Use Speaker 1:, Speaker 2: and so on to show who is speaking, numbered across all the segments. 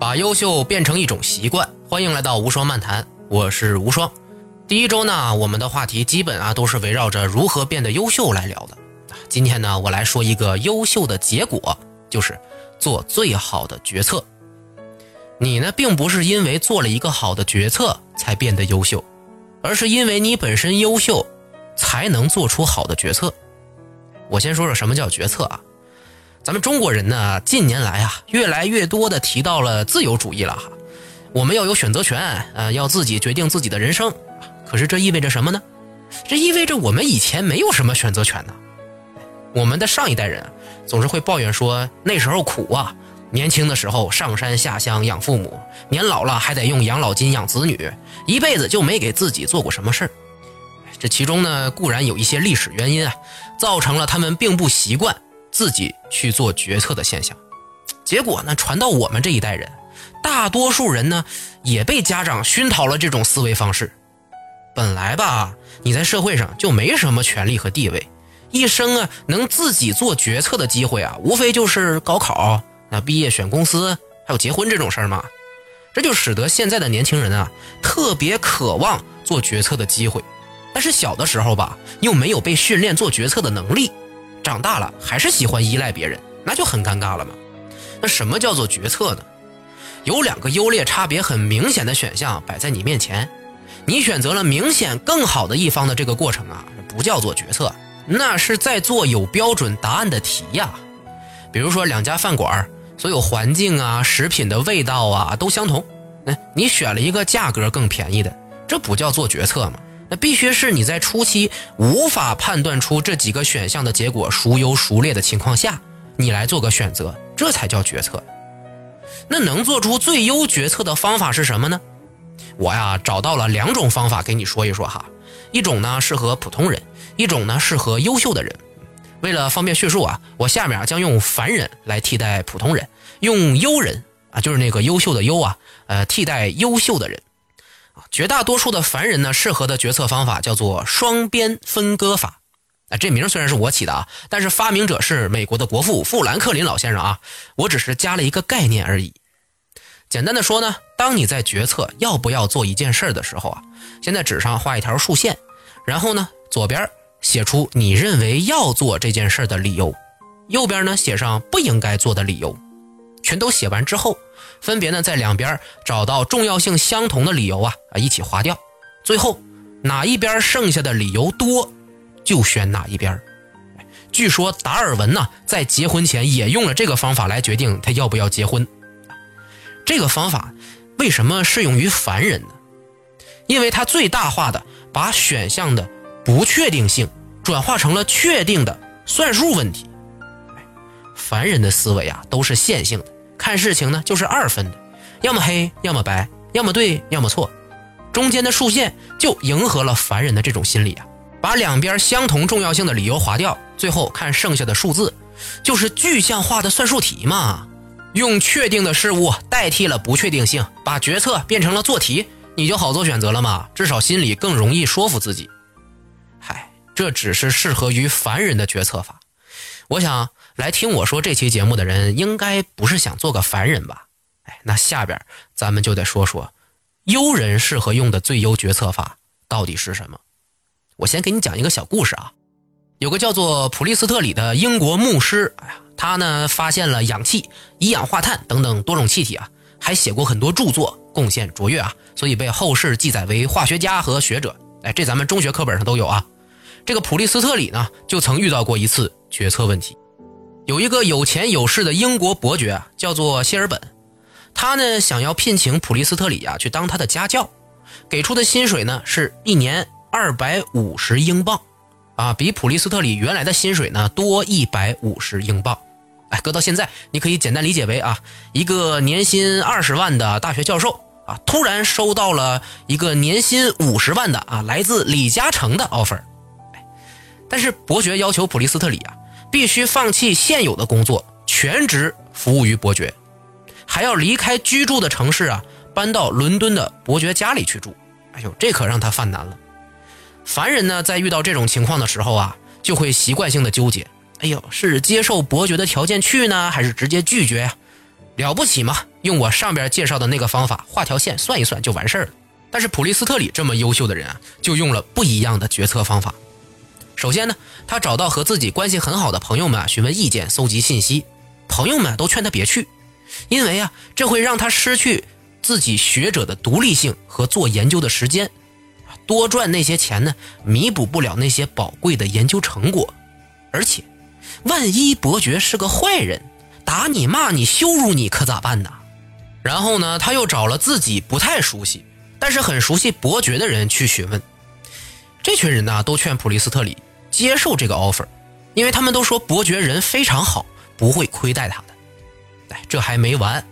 Speaker 1: 把优秀变成一种习惯，欢迎来到无双漫谈，我是无双。第一周呢，我们的话题基本啊都是围绕着如何变得优秀来聊的。今天呢，我来说一个优秀的结果，就是做最好的决策。你呢，并不是因为做了一个好的决策才变得优秀，而是因为你本身优秀，才能做出好的决策。我先说说什么叫决策啊？咱们中国人呢，近年来啊，越来越多的提到了自由主义了哈。我们要有选择权，呃，要自己决定自己的人生。可是这意味着什么呢？这意味着我们以前没有什么选择权呢。我们的上一代人总是会抱怨说那时候苦啊，年轻的时候上山下乡养父母，年老了还得用养老金养子女，一辈子就没给自己做过什么事儿。这其中呢，固然有一些历史原因啊，造成了他们并不习惯。自己去做决策的现象，结果呢传到我们这一代人，大多数人呢也被家长熏陶了这种思维方式。本来吧，你在社会上就没什么权利和地位，一生啊能自己做决策的机会啊，无非就是高考、那毕业选公司，还有结婚这种事儿嘛。这就使得现在的年轻人啊特别渴望做决策的机会，但是小的时候吧又没有被训练做决策的能力。长大了还是喜欢依赖别人，那就很尴尬了嘛。那什么叫做决策呢？有两个优劣差别很明显的选项摆在你面前，你选择了明显更好的一方的这个过程啊，不叫做决策，那是在做有标准答案的题呀。比如说两家饭馆，所有环境啊、食品的味道啊都相同，那你选了一个价格更便宜的，这不叫做决策吗？那必须是你在初期无法判断出这几个选项的结果孰优孰劣的情况下，你来做个选择，这才叫决策。那能做出最优决策的方法是什么呢？我呀找到了两种方法给你说一说哈。一种呢适合普通人，一种呢适合优秀的人。为了方便叙述啊，我下面将用凡人来替代普通人，用优人啊，就是那个优秀的优啊，呃，替代优秀的人。绝大多数的凡人呢，适合的决策方法叫做双边分割法。啊，这名虽然是我起的啊，但是发明者是美国的国父富兰克林老先生啊。我只是加了一个概念而已。简单的说呢，当你在决策要不要做一件事的时候啊，先在纸上画一条竖线，然后呢，左边写出你认为要做这件事的理由，右边呢写上不应该做的理由。全都写完之后。分别呢，在两边找到重要性相同的理由啊啊，一起划掉。最后哪一边剩下的理由多，就选哪一边。据说达尔文呢，在结婚前也用了这个方法来决定他要不要结婚。这个方法为什么适用于凡人呢？因为它最大化的把选项的不确定性转化成了确定的算术问题。凡人的思维啊，都是线性的。看事情呢，就是二分的，要么黑，要么白，要么对，要么错，中间的竖线就迎合了凡人的这种心理啊，把两边相同重要性的理由划掉，最后看剩下的数字，就是具象化的算术题嘛。用确定的事物代替了不确定性，把决策变成了做题，你就好做选择了嘛，至少心里更容易说服自己。嗨，这只是适合于凡人的决策法，我想。来听我说这期节目的人，应该不是想做个凡人吧？哎，那下边咱们就得说说，优人适合用的最优决策法到底是什么？我先给你讲一个小故事啊。有个叫做普利斯特里的英国牧师，哎呀，他呢发现了氧气、一氧化碳等等多种气体啊，还写过很多著作，贡献卓越啊，所以被后世记载为化学家和学者。哎，这咱们中学课本上都有啊。这个普利斯特里呢，就曾遇到过一次决策问题。有一个有钱有势的英国伯爵啊，叫做谢尔本，他呢想要聘请普利斯特里啊去当他的家教，给出的薪水呢是一年二百五十英镑，啊，比普利斯特里原来的薪水呢多一百五十英镑。哎，搁到现在，你可以简单理解为啊，一个年薪二十万的大学教授啊，突然收到了一个年薪五十万的啊来自李嘉诚的 offer。但是伯爵要求普利斯特里啊。必须放弃现有的工作，全职服务于伯爵，还要离开居住的城市啊，搬到伦敦的伯爵家里去住。哎呦，这可让他犯难了。凡人呢，在遇到这种情况的时候啊，就会习惯性的纠结：哎呦，是接受伯爵的条件去呢，还是直接拒绝呀？了不起嘛，用我上边介绍的那个方法画条线算一算就完事儿了。但是普利斯特里这么优秀的人啊，就用了不一样的决策方法。首先呢，他找到和自己关系很好的朋友们啊，询问意见，搜集信息。朋友们都劝他别去，因为啊，这会让他失去自己学者的独立性和做研究的时间。多赚那些钱呢，弥补不了那些宝贵的研究成果。而且，万一伯爵是个坏人，打你、骂你、羞辱你，可咋办呢？然后呢，他又找了自己不太熟悉。但是很熟悉伯爵的人去询问，这群人呢都劝普利斯特里接受这个 offer，因为他们都说伯爵人非常好，不会亏待他的。哎，这还没完，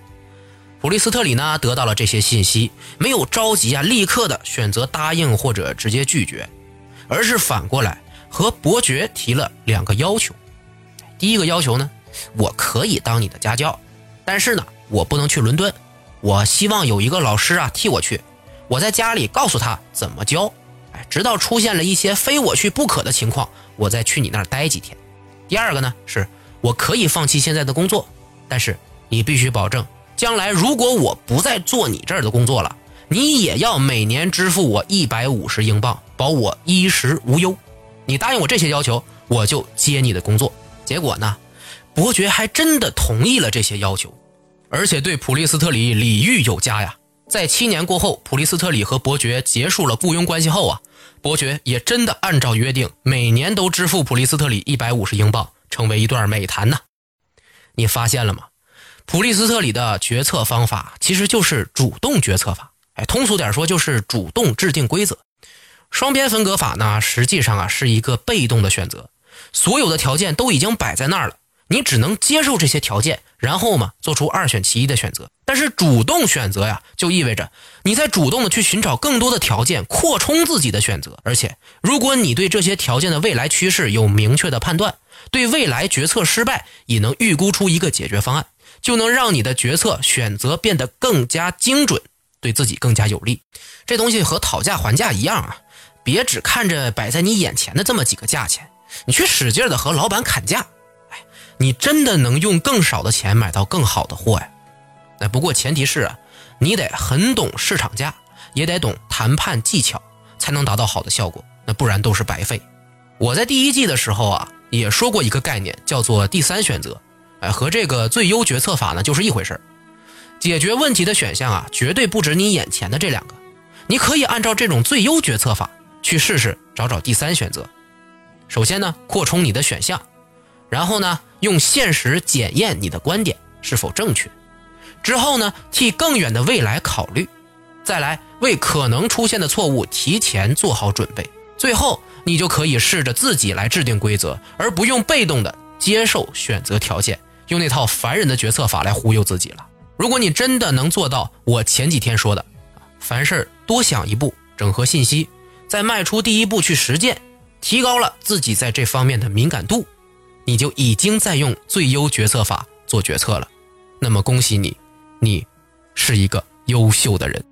Speaker 1: 普利斯特里呢得到了这些信息，没有着急啊，立刻的选择答应或者直接拒绝，而是反过来和伯爵提了两个要求。第一个要求呢，我可以当你的家教，但是呢，我不能去伦敦，我希望有一个老师啊替我去。我在家里告诉他怎么教，直到出现了一些非我去不可的情况，我再去你那儿待几天。第二个呢，是我可以放弃现在的工作，但是你必须保证，将来如果我不再做你这儿的工作了，你也要每年支付我一百五十英镑，保我衣食无忧。你答应我这些要求，我就接你的工作。结果呢，伯爵还真的同意了这些要求，而且对普利斯特里礼遇有加呀。在七年过后，普利斯特里和伯爵结束了雇佣关系后啊，伯爵也真的按照约定，每年都支付普利斯特里一百五十英镑，成为一段美谈呢。你发现了吗？普利斯特里的决策方法其实就是主动决策法，哎，通俗点说就是主动制定规则。双边分割法呢，实际上啊是一个被动的选择，所有的条件都已经摆在那儿了。你只能接受这些条件，然后嘛，做出二选其一的选择。但是主动选择呀，就意味着你在主动的去寻找更多的条件，扩充自己的选择。而且，如果你对这些条件的未来趋势有明确的判断，对未来决策失败也能预估出一个解决方案，就能让你的决策选择变得更加精准，对自己更加有利。这东西和讨价还价一样啊，别只看着摆在你眼前的这么几个价钱，你去使劲的和老板砍价。你真的能用更少的钱买到更好的货呀？那不过前提是啊，你得很懂市场价，也得懂谈判技巧，才能达到好的效果。那不然都是白费。我在第一季的时候啊，也说过一个概念，叫做第三选择，哎，和这个最优决策法呢就是一回事解决问题的选项啊，绝对不止你眼前的这两个。你可以按照这种最优决策法去试试，找找第三选择。首先呢，扩充你的选项。然后呢，用现实检验你的观点是否正确，之后呢，替更远的未来考虑，再来为可能出现的错误提前做好准备，最后你就可以试着自己来制定规则，而不用被动的接受选择条件，用那套烦人的决策法来忽悠自己了。如果你真的能做到我前几天说的，凡事多想一步，整合信息，再迈出第一步去实践，提高了自己在这方面的敏感度。你就已经在用最优决策法做决策了，那么恭喜你，你是一个优秀的人。